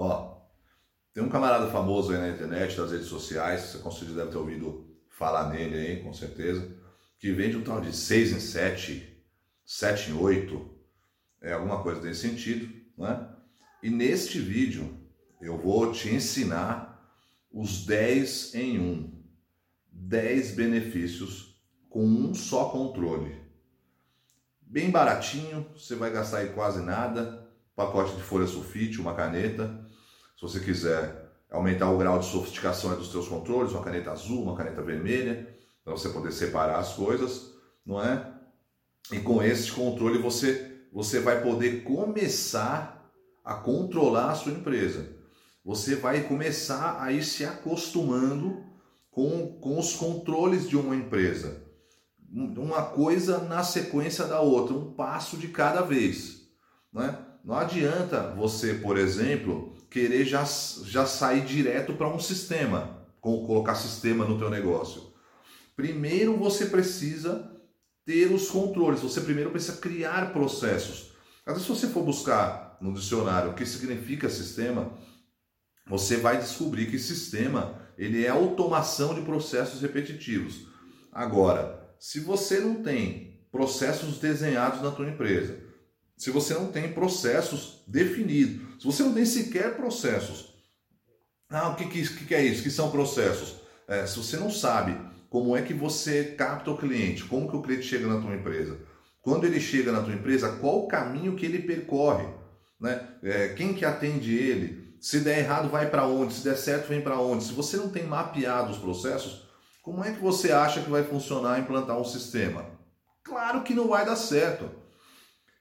Ó, tem um camarada famoso aí na internet, nas redes sociais, você com certeza deve ter ouvido falar nele aí, com certeza, que vende um tal de 6 em 7, 7 em 8, é alguma coisa desse sentido, né? E neste vídeo eu vou te ensinar os 10 em 1. 10 benefícios com um só controle. Bem baratinho, você vai gastar aí quase nada. Pacote de folha sulfite, uma caneta. Se você quiser aumentar o grau de sofisticação dos seus controles, uma caneta azul, uma caneta vermelha, para você poder separar as coisas, não é? E com esse controle você você vai poder começar a controlar a sua empresa. Você vai começar a ir se acostumando com, com os controles de uma empresa. Uma coisa na sequência da outra, um passo de cada vez. Né? Não adianta você, por exemplo, querer já, já sair direto para um sistema, colocar sistema no teu negócio. Primeiro você precisa ter os controles, você primeiro precisa criar processos. Às vezes, se você for buscar no dicionário o que significa sistema, você vai descobrir que sistema ele é automação de processos repetitivos. Agora, se você não tem processos desenhados na tua empresa, se você não tem processos definidos, se você não tem sequer processos, ah, o que, que, que é isso? Que são processos? É, se você não sabe como é que você capta o cliente, como que o cliente chega na tua empresa. Quando ele chega na tua empresa, qual o caminho que ele percorre, né? É, quem que atende ele? Se der errado, vai para onde? Se der certo, vem para onde? Se você não tem mapeado os processos, como é que você acha que vai funcionar implantar um sistema? Claro que não vai dar certo.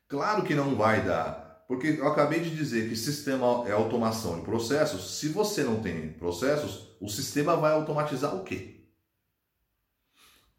Claro que não vai dar. Porque eu acabei de dizer que sistema é automação de processos. Se você não tem processos, o sistema vai automatizar o quê?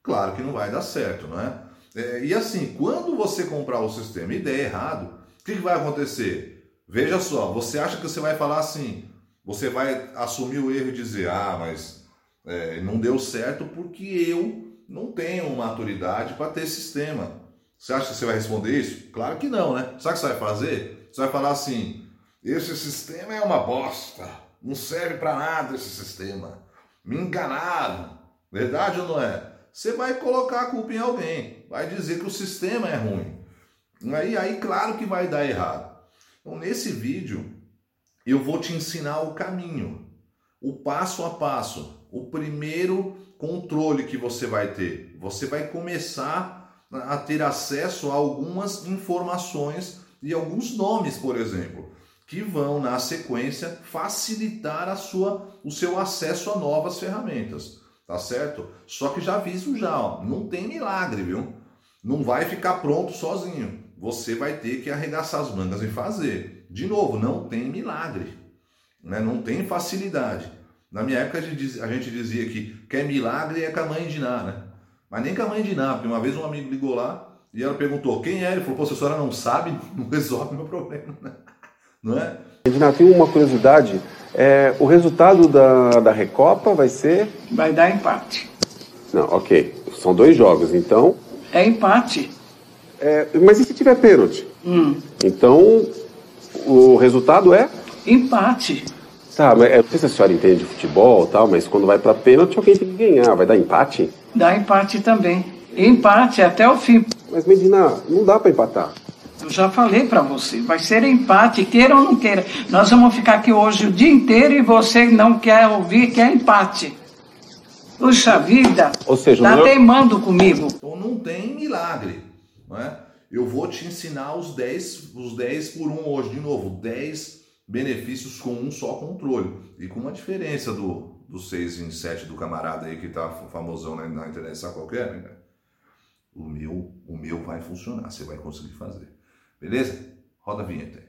Claro que não vai dar certo, não é? é e assim, quando você comprar o sistema e der errado, o que, que vai acontecer? Veja só, você acha que você vai falar assim, você vai assumir o erro e dizer, ah, mas é, não deu certo porque eu não tenho maturidade para ter sistema. Você acha que você vai responder isso? Claro que não, né? Sabe o que você vai fazer? Você vai falar assim: esse sistema é uma bosta, não serve para nada esse sistema. Me enganaram. Verdade ou não é? você vai colocar a culpa em alguém, vai dizer que o sistema é ruim. Aí, aí claro que vai dar errado. Então, nesse vídeo, eu vou te ensinar o caminho, o passo a passo, o primeiro controle que você vai ter. Você vai começar a ter acesso a algumas informações e alguns nomes, por exemplo, que vão na sequência facilitar a sua, o seu acesso a novas ferramentas tá certo? Só que já aviso já, ó, não tem milagre, viu? Não vai ficar pronto sozinho. Você vai ter que arregaçar as mangas e fazer. De novo, não tem milagre, né? Não tem facilidade. Na minha época a gente dizia, a gente dizia que quer milagre é com a mãe de Ná, né? Mas nem com a mãe de porque uma vez um amigo ligou lá e ela perguntou quem é. Ele falou, pô, se a senhora não sabe, não resolve meu problema, né? Não é? Edna, tem uma curiosidade. É, o resultado da, da Recopa vai ser? Vai dar empate. Não, ok. São dois jogos, então. É empate. É, mas e se tiver pênalti? Hum. Então, o resultado é? Empate. Tá, mas eu não sei se a senhora entende de futebol e tal, mas quando vai para pênalti, alguém tem que ganhar. Vai dar empate? Dá empate também. Empate até o fim. Mas, Medina, não dá para empatar. Eu já falei para você, vai ser empate, queira ou não queira. Nós vamos ficar aqui hoje o dia inteiro e você não quer ouvir que é empate. Puxa vida, ou seja, tá teimando comigo. Então não tem milagre, não é? Eu vou te ensinar os 10, os 10 por 1 hoje, de novo, 10 benefícios com um só controle. E com uma diferença do, do 6 em 7 do camarada aí que tá famosão na, na internet, sabe qual é? Né? O meu, o meu vai funcionar, você vai conseguir fazer. Beleza? Roda a vinheta aí.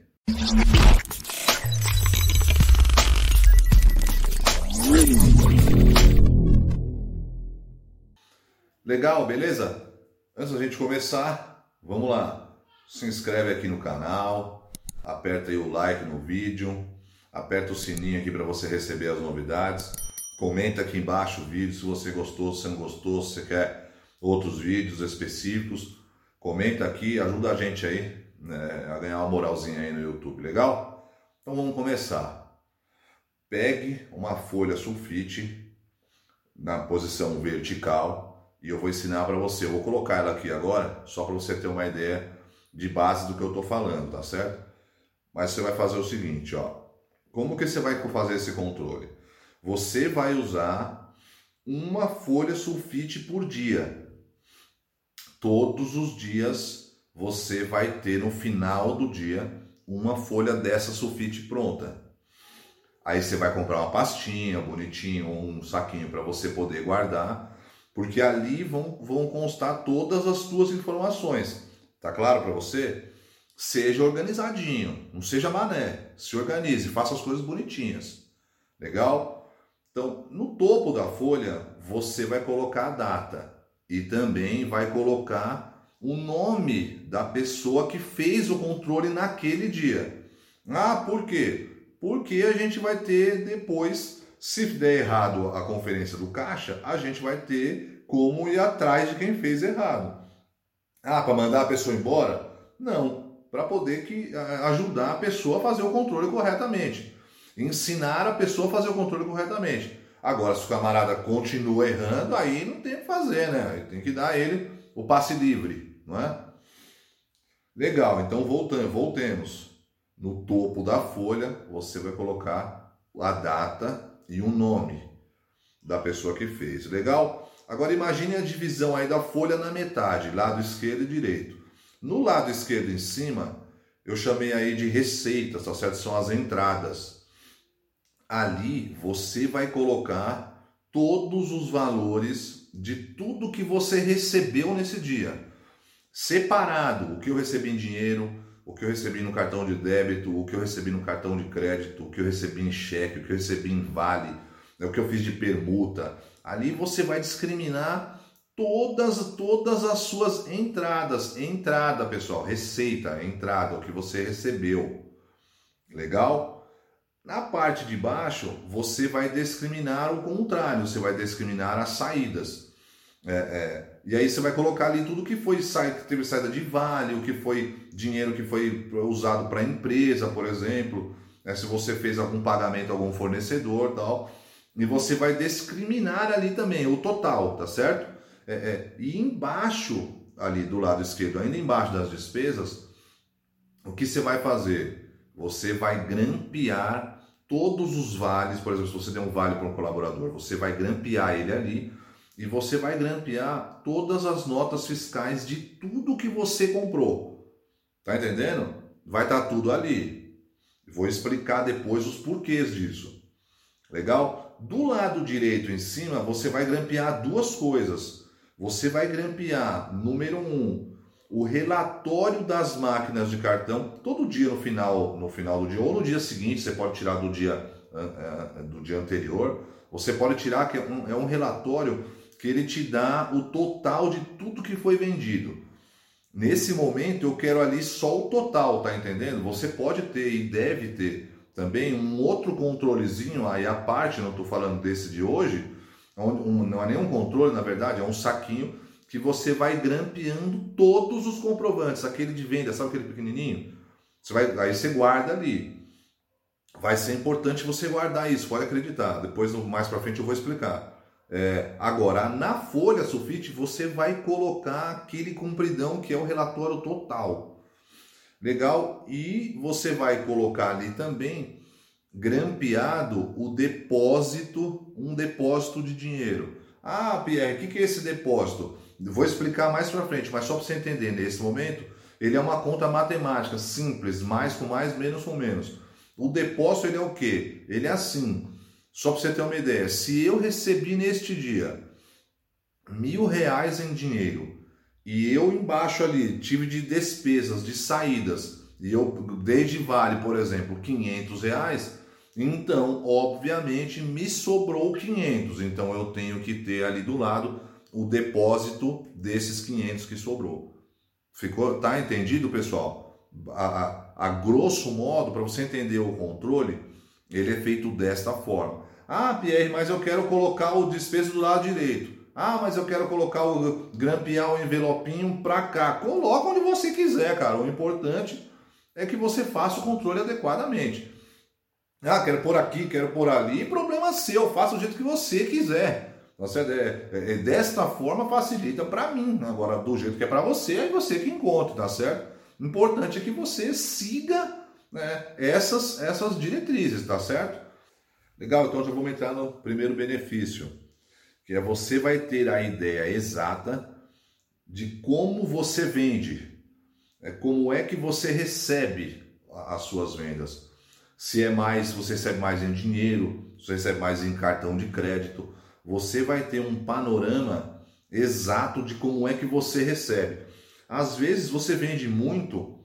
Legal, beleza? Antes da gente começar, vamos lá. Se inscreve aqui no canal, aperta aí o like no vídeo, aperta o sininho aqui para você receber as novidades. Comenta aqui embaixo o vídeo se você gostou, se não gostou, se você quer outros vídeos específicos. Comenta aqui, ajuda a gente aí né, a ganhar uma moralzinha aí no YouTube, legal? Então vamos começar. pegue uma folha sulfite na posição vertical e eu vou ensinar para você. Eu vou colocar ela aqui agora, só para você ter uma ideia de base do que eu estou falando, tá certo? Mas você vai fazer o seguinte, ó. Como que você vai fazer esse controle? Você vai usar uma folha sulfite por dia. Todos os dias você vai ter no final do dia uma folha dessa sulfite pronta. Aí você vai comprar uma pastinha bonitinho ou um saquinho para você poder guardar, porque ali vão, vão constar todas as suas informações. Tá claro para você? Seja organizadinho, não seja mané. Se organize, faça as coisas bonitinhas. Legal? Então, no topo da folha, você vai colocar a data e também vai colocar o nome da pessoa que fez o controle naquele dia. Ah, por quê? Porque a gente vai ter depois, se der errado a conferência do caixa, a gente vai ter como ir atrás de quem fez errado. Ah, para mandar a pessoa embora? Não, para poder que, ajudar a pessoa a fazer o controle corretamente. Ensinar a pessoa a fazer o controle corretamente. Agora, se o camarada continua errando, aí não tem o que fazer, né? Tem que dar ele o passe livre, não é? Legal, então voltando, voltemos. No topo da folha, você vai colocar a data e o nome da pessoa que fez. Legal? Agora imagine a divisão aí da folha na metade, lado esquerdo e direito. No lado esquerdo em cima, eu chamei aí de receitas, tá certo? São as entradas. Ali você vai colocar todos os valores de tudo que você recebeu nesse dia. Separado, o que eu recebi em dinheiro, o que eu recebi no cartão de débito, o que eu recebi no cartão de crédito, o que eu recebi em cheque, o que eu recebi em vale, o que eu fiz de permuta, Ali você vai discriminar todas todas as suas entradas, entrada, pessoal, receita, entrada, o que você recebeu. Legal? Na parte de baixo, você vai discriminar o contrário, você vai discriminar as saídas. É, é, e aí você vai colocar ali tudo que foi que teve saída de vale, o que foi dinheiro que foi usado para a empresa, por exemplo, né, se você fez algum pagamento a algum fornecedor tal. E você vai discriminar ali também o total, tá certo? É, é, e embaixo, ali do lado esquerdo, ainda embaixo das despesas, o que você vai fazer? Você vai grampear todos os vales, por exemplo, se você der um vale para um colaborador, você vai grampear ele ali e você vai grampear todas as notas fiscais de tudo que você comprou. Tá entendendo? Vai estar tá tudo ali. Vou explicar depois os porquês disso. Legal? Do lado direito em cima, você vai grampear duas coisas. Você vai grampear, número um, o relatório das máquinas de cartão, todo dia no final, no final do dia, ou no dia seguinte, você pode tirar do dia, do dia anterior. Você pode tirar, que é um, é um relatório que ele te dá o total de tudo que foi vendido. Nesse momento eu quero ali só o total, tá entendendo? Você pode ter e deve ter também um outro controlezinho aí a parte, não estou falando desse de hoje, não é nenhum controle, na verdade, é um saquinho que você vai grampeando todos os comprovantes, aquele de venda, sabe aquele pequenininho? Você vai, aí você guarda ali. Vai ser importante você guardar isso, pode acreditar. Depois, mais para frente, eu vou explicar. É, agora, na folha sulfite, você vai colocar aquele compridão que é o relatório total. Legal? E você vai colocar ali também grampeado o depósito, um depósito de dinheiro. Ah, Pierre, o que, que é esse depósito? Vou explicar mais para frente, mas só para você entender, nesse momento, ele é uma conta matemática simples, mais com mais, menos com menos. O depósito ele é o quê? Ele é assim. Só para você ter uma ideia, se eu recebi neste dia mil reais em dinheiro e eu embaixo ali tive de despesas, de saídas, e eu dei de vale, por exemplo, 500 reais, então, obviamente, me sobrou 500. Então, eu tenho que ter ali do lado o depósito desses 500 que sobrou. Ficou, tá entendido, pessoal? A, a, a grosso modo, para você entender o controle, ele é feito desta forma. Ah, Pierre, mas eu quero colocar o despesa do lado direito. Ah, mas eu quero colocar o grampear o envelopinho para cá. Coloca onde você quiser, cara. O importante é que você faça o controle adequadamente. Ah, quero por aqui, quero por ali. Problema seu, faça do jeito que você quiser. Você, é, é, é, desta forma facilita para mim. Agora, do jeito que é para você, é você que encontra, tá certo? Importante é que você siga né, essas, essas diretrizes, tá certo? Legal, então já vamos entrar no primeiro benefício, que é você vai ter a ideia exata de como você vende, é, como é que você recebe as suas vendas. Se é mais, você recebe mais em dinheiro, você recebe mais em cartão de crédito, você vai ter um panorama exato de como é que você recebe. Às vezes você vende muito,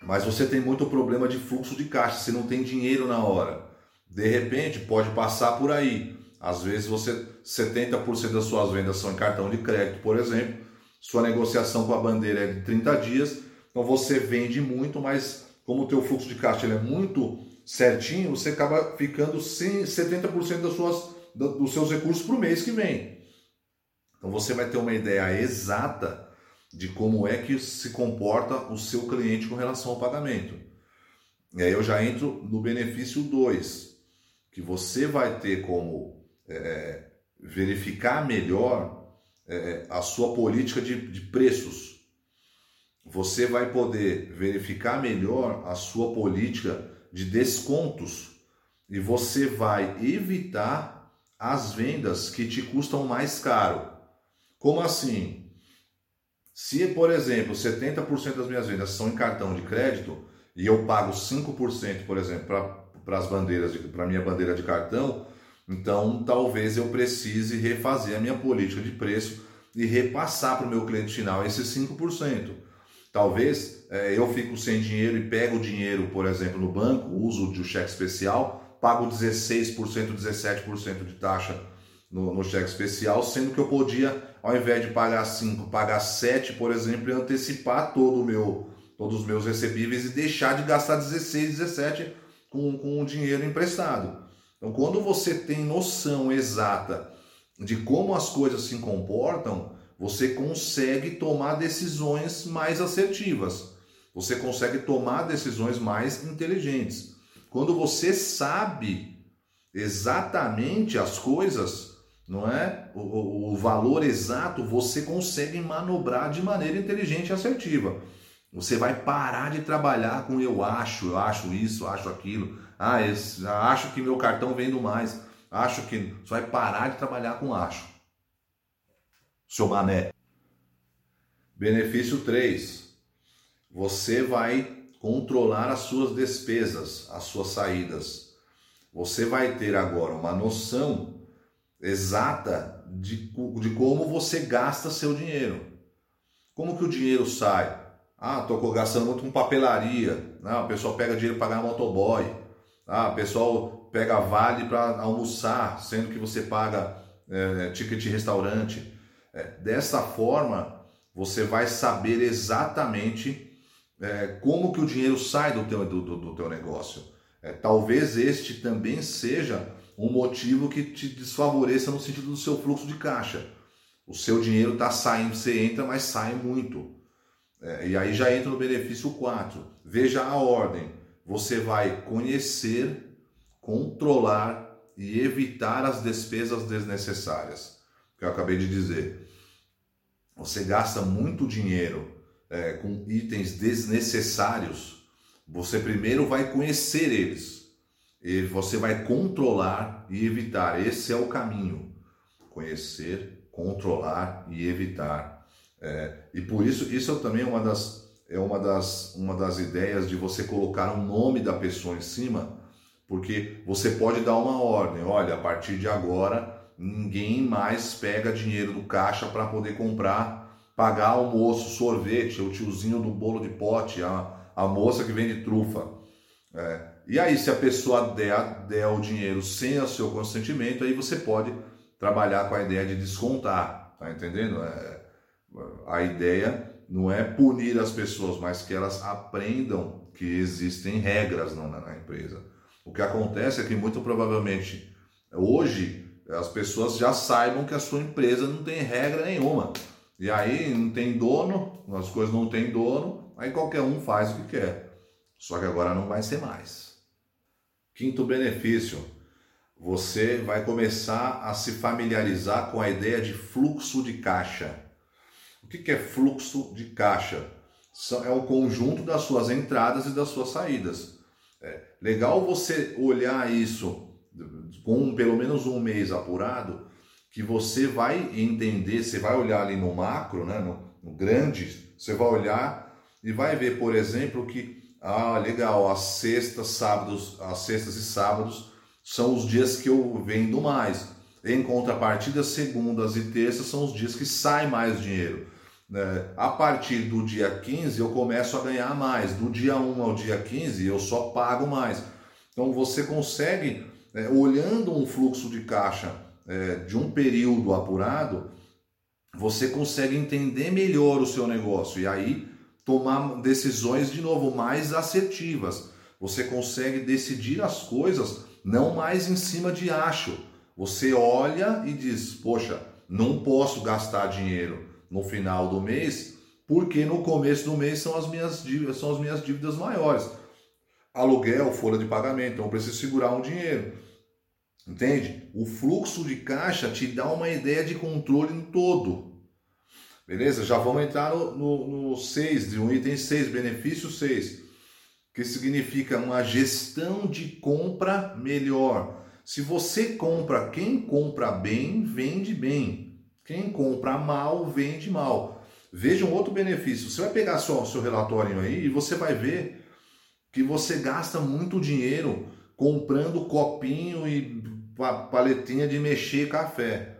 mas você tem muito problema de fluxo de caixa, você não tem dinheiro na hora. De repente pode passar por aí. Às vezes você 70% das suas vendas são em cartão de crédito, por exemplo. Sua negociação com a bandeira é de 30 dias, então você vende muito, mas como o teu fluxo de caixa é muito certinho, você acaba ficando sem 70% das suas, dos seus recursos para o mês que vem. Então você vai ter uma ideia exata de como é que se comporta o seu cliente com relação ao pagamento. E aí eu já entro no benefício 2, que você vai ter como é, verificar melhor é, a sua política de, de preços. Você vai poder verificar melhor a sua política de descontos e você vai evitar as vendas que te custam mais caro. Como assim? Se, por exemplo, 70% das minhas vendas são em cartão de crédito e eu pago 5%, por exemplo, para as bandeiras, para minha bandeira de cartão, então talvez eu precise refazer a minha política de preço e repassar para o meu cliente final esses 5%. Talvez é, eu fico sem dinheiro e pego o dinheiro, por exemplo, no banco, uso de um cheque especial, pago 16%, 17% de taxa no, no cheque especial, sendo que eu podia, ao invés de pagar 5, pagar 7, por exemplo, e antecipar todo o meu, todos os meus recebíveis e deixar de gastar 16, 17 com, com o dinheiro emprestado. Então, quando você tem noção exata de como as coisas se comportam, você consegue tomar decisões mais assertivas. Você consegue tomar decisões mais inteligentes. Quando você sabe exatamente as coisas, não é? O, o, valor exato você consegue manobrar de maneira inteligente e assertiva. Você vai parar de trabalhar com eu acho, eu acho isso, eu acho aquilo. Ah, esse, acho que meu cartão vendo mais. Acho que. Você vai parar de trabalhar com acho. Seu mané. Benefício 3. Você vai controlar as suas despesas, as suas saídas. Você vai ter agora uma noção exata de, de como você gasta seu dinheiro. Como que o dinheiro sai? Ah, estou gastando muito com papelaria. Ah, o pessoal pega dinheiro para pagar motoboy. Ah, o pessoal pega vale para almoçar, sendo que você paga é, ticket de restaurante. É, dessa forma, você vai saber exatamente é, como que o dinheiro sai do teu, do, do, teu negócio. É, talvez este também seja um motivo que te desfavoreça no sentido do seu fluxo de caixa. O seu dinheiro está saindo, você entra, mas sai muito. É, e aí já entra no benefício 4. Veja a ordem. Você vai conhecer, controlar e evitar as despesas desnecessárias. Que eu acabei de dizer. Você gasta muito dinheiro é, com itens desnecessários. Você primeiro vai conhecer eles e você vai controlar e evitar. Esse é o caminho. Conhecer, controlar e evitar. É, e por isso, isso é também uma das, é uma das, uma das ideias de você colocar o nome da pessoa em cima, porque você pode dar uma ordem. Olha, a partir de agora, ninguém mais pega dinheiro do caixa para poder comprar, pagar almoço, sorvete, o tiozinho do bolo de pote, a, a moça que vende trufa. É, e aí, se a pessoa der, der o dinheiro sem o seu consentimento, aí você pode trabalhar com a ideia de descontar, tá entendendo? É, a ideia não é punir as pessoas, mas que elas aprendam que existem regras na, na empresa. O que acontece é que muito provavelmente hoje as pessoas já saibam que a sua empresa não tem regra nenhuma. E aí não tem dono, as coisas não têm dono, aí qualquer um faz o que quer. Só que agora não vai ser mais. Quinto benefício, você vai começar a se familiarizar com a ideia de fluxo de caixa. O que é fluxo de caixa? É o conjunto das suas entradas e das suas saídas. É legal você olhar isso com pelo menos um mês apurado, que você vai entender, você vai olhar ali no macro, né, no, no grande, você vai olhar e vai ver, por exemplo, que ah, legal, as sextas, sábados, as sextas e sábados são os dias que eu vendo mais. Em contrapartida, segundas e terças são os dias que sai mais dinheiro. Né? A partir do dia 15 eu começo a ganhar mais. Do dia 1 ao dia 15 eu só pago mais. Então você consegue, é, olhando um fluxo de caixa é, de um período apurado, você consegue entender melhor o seu negócio e aí tomar decisões de novo mais assertivas. Você consegue decidir as coisas não mais em cima de acho. Você olha e diz: Poxa, não posso gastar dinheiro no final do mês, porque no começo do mês são as minhas dívidas, são as minhas dívidas maiores. Aluguel, folha de pagamento, então eu preciso segurar um dinheiro. Entende? O fluxo de caixa te dá uma ideia de controle em todo. Beleza? Já vamos entrar no 6, no, no item 6, benefício 6 que significa uma gestão de compra melhor. Se você compra, quem compra bem, vende bem. Quem compra mal, vende mal. Veja um outro benefício. Você vai pegar seu, seu relatório aí e você vai ver que você gasta muito dinheiro comprando copinho e paletinha de mexer café.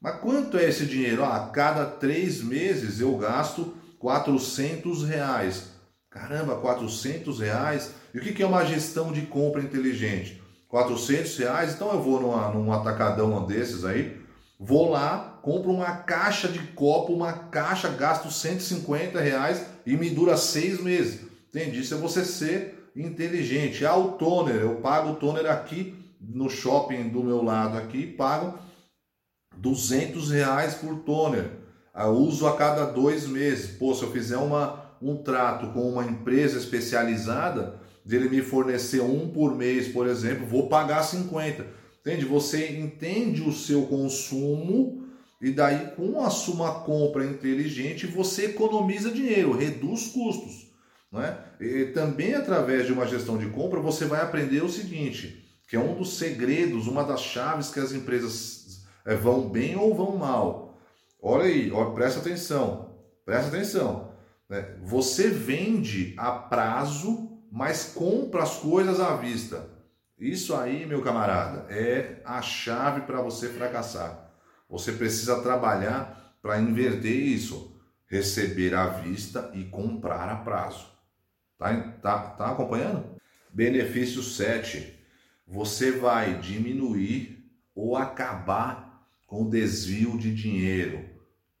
Mas quanto é esse dinheiro? Ah, a cada três meses eu gasto 400 reais. Caramba, 400 reais. E o que é uma gestão de compra inteligente? 400 reais, então eu vou numa, num atacadão desses aí, vou lá, compro uma caixa de copo, uma caixa, gasto 150 reais e me dura seis meses. Entende? Isso é você ser inteligente. Ah, o toner, eu pago o toner aqui no shopping do meu lado aqui, pago 200 reais por toner. Eu uso a cada dois meses. Pô, se eu fizer uma um trato com uma empresa especializada, dele me fornecer um por mês, por exemplo, vou pagar 50. Entende? Você entende o seu consumo e daí com a sua compra inteligente você economiza dinheiro, reduz custos. Não é? E também através de uma gestão de compra você vai aprender o seguinte, que é um dos segredos, uma das chaves que as empresas é, vão bem ou vão mal. Olha aí, presta atenção, presta atenção. Né? Você vende a prazo, mas compra as coisas à vista. Isso aí, meu camarada, é a chave para você fracassar. Você precisa trabalhar para inverter isso. Receber à vista e comprar a prazo. Tá, tá, tá acompanhando? Benefício 7. Você vai diminuir ou acabar com desvio de dinheiro.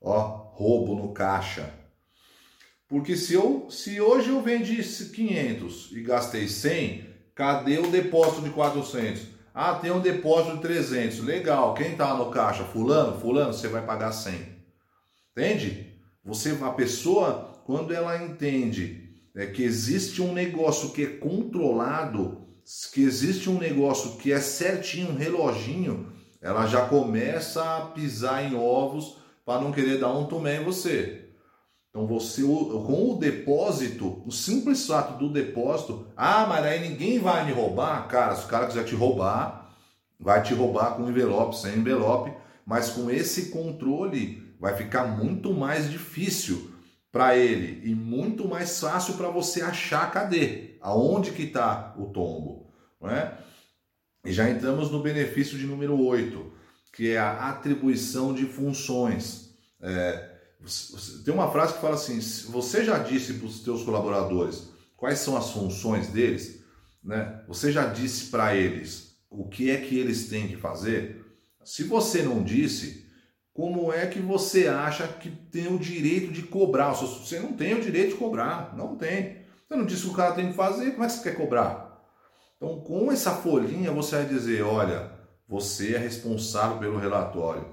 Ó, roubo no caixa porque se, eu, se hoje eu vendi 500 e gastei 100, cadê o depósito de 400? Ah, tem um depósito de 300. Legal. Quem está no caixa? Fulano? Fulano, você vai pagar 100. Entende? Você, a pessoa, quando ela entende é, que existe um negócio que é controlado, que existe um negócio que é certinho, um reloginho, ela já começa a pisar em ovos para não querer dar um tomé em você. Então você com o depósito, o simples fato do depósito, ah, mas aí ninguém vai me roubar, cara, se o cara quiser te roubar, vai te roubar com envelope, sem envelope, mas com esse controle vai ficar muito mais difícil para ele e muito mais fácil para você achar cadê, aonde que está o tombo, não é? E já entramos no benefício de número 8, que é a atribuição de funções. É, tem uma frase que fala assim: você já disse para os seus colaboradores quais são as funções deles, né? Você já disse para eles o que é que eles têm que fazer? Se você não disse, como é que você acha que tem o direito de cobrar? Você não tem o direito de cobrar, não tem. Você não disse que o cara tem que fazer, como é que você quer cobrar? Então, com essa folhinha, você vai dizer: olha, você é responsável pelo relatório.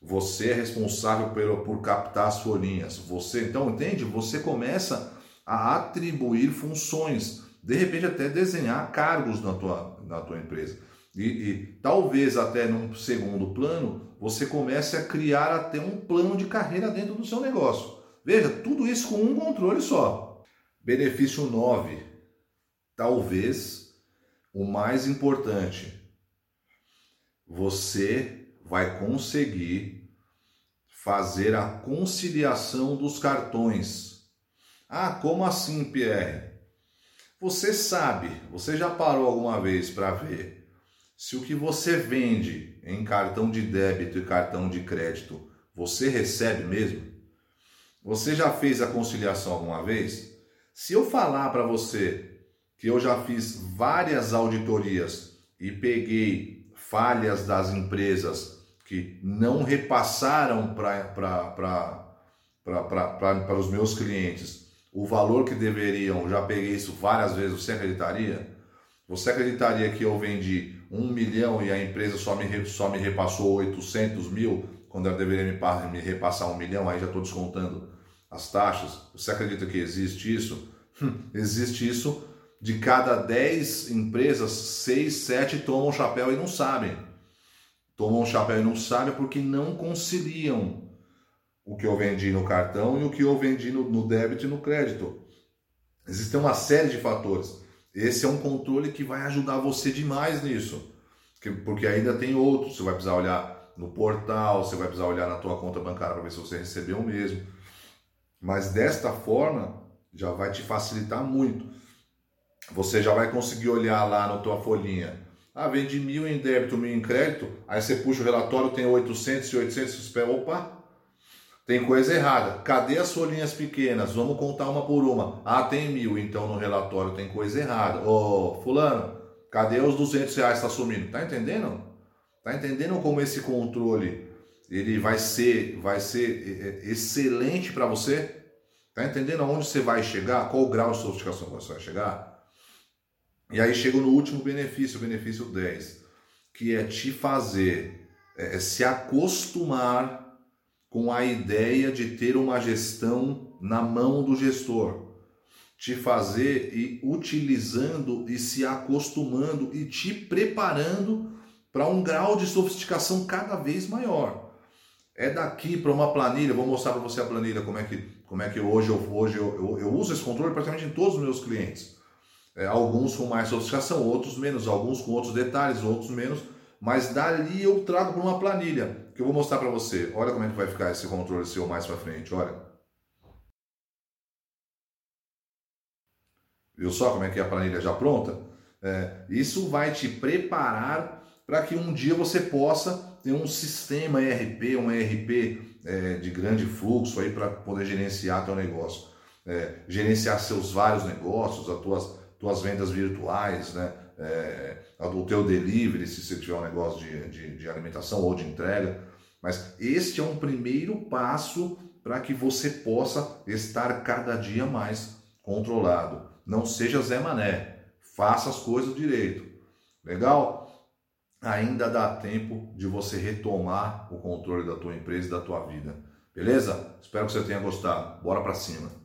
Você é responsável por, por captar as folhinhas. Você, então, entende? Você começa a atribuir funções. de repente até desenhar cargos na tua, na tua empresa. E, e, talvez até num segundo plano você comece a criar até um plano de carreira dentro do seu negócio. Veja, tudo isso com um controle só. Benefício 9. Talvez o mais importante. Você vai conseguir fazer a conciliação dos cartões. Ah, como assim, Pierre? Você sabe, você já parou alguma vez para ver se o que você vende em cartão de débito e cartão de crédito você recebe mesmo? Você já fez a conciliação alguma vez? Se eu falar para você que eu já fiz várias auditorias e peguei falhas das empresas que não repassaram para os meus clientes o valor que deveriam, já peguei isso várias vezes, você acreditaria? Você acreditaria que eu vendi um milhão e a empresa só me, só me repassou 800 mil, quando ela deveria me, me repassar um milhão, aí já estou descontando as taxas? Você acredita que existe isso? Hum, existe isso. De cada 10 empresas, 6, 7 tomam chapéu e não sabem. Tomam chapéu e não sabem porque não conciliam o que eu vendi no cartão e o que eu vendi no, no débito e no crédito. Existem uma série de fatores. Esse é um controle que vai ajudar você demais nisso. Porque ainda tem outros. Você vai precisar olhar no portal, você vai precisar olhar na tua conta bancária para ver se você recebeu mesmo. Mas desta forma, já vai te facilitar muito. Você já vai conseguir olhar lá na tua folhinha. Ah, vendi mil em débito, mil em crédito. Aí você puxa o relatório, tem 800 e 800. Você espera, opa, tem coisa errada. Cadê as folhinhas pequenas? Vamos contar uma por uma. Ah, tem mil, então no relatório tem coisa errada. Ô, fulano, cadê os 200 reais que está sumindo? Tá entendendo? Tá entendendo como esse controle ele vai ser, vai ser é, é, excelente para você? Tá entendendo aonde você vai chegar? Qual o grau de sofisticação você vai chegar? E aí chega no último benefício, o benefício 10, que é te fazer é, se acostumar com a ideia de ter uma gestão na mão do gestor, te fazer e utilizando e se acostumando e te preparando para um grau de sofisticação cada vez maior. É daqui para uma planilha, vou mostrar para você a planilha como é que, como é que hoje, eu, hoje eu, eu, eu uso esse controle praticamente em todos os meus clientes. É, alguns com mais sofisticação, outros menos, alguns com outros detalhes, outros menos, mas dali eu trago para uma planilha que eu vou mostrar para você. Olha como é que vai ficar esse controle seu mais para frente, olha. Viu só como é que é a planilha já pronta? É, isso vai te preparar para que um dia você possa ter um sistema ERP, um ERP é, de grande fluxo aí para poder gerenciar teu negócio, é, gerenciar seus vários negócios, as tuas, tuas vendas virtuais, né? É, do delivery, se você tiver um negócio de, de, de alimentação ou de entrega. Mas este é um primeiro passo para que você possa estar cada dia mais controlado. Não seja Zé Mané, faça as coisas direito. Legal? Ainda dá tempo de você retomar o controle da tua empresa e da tua vida. Beleza? Espero que você tenha gostado. Bora para cima.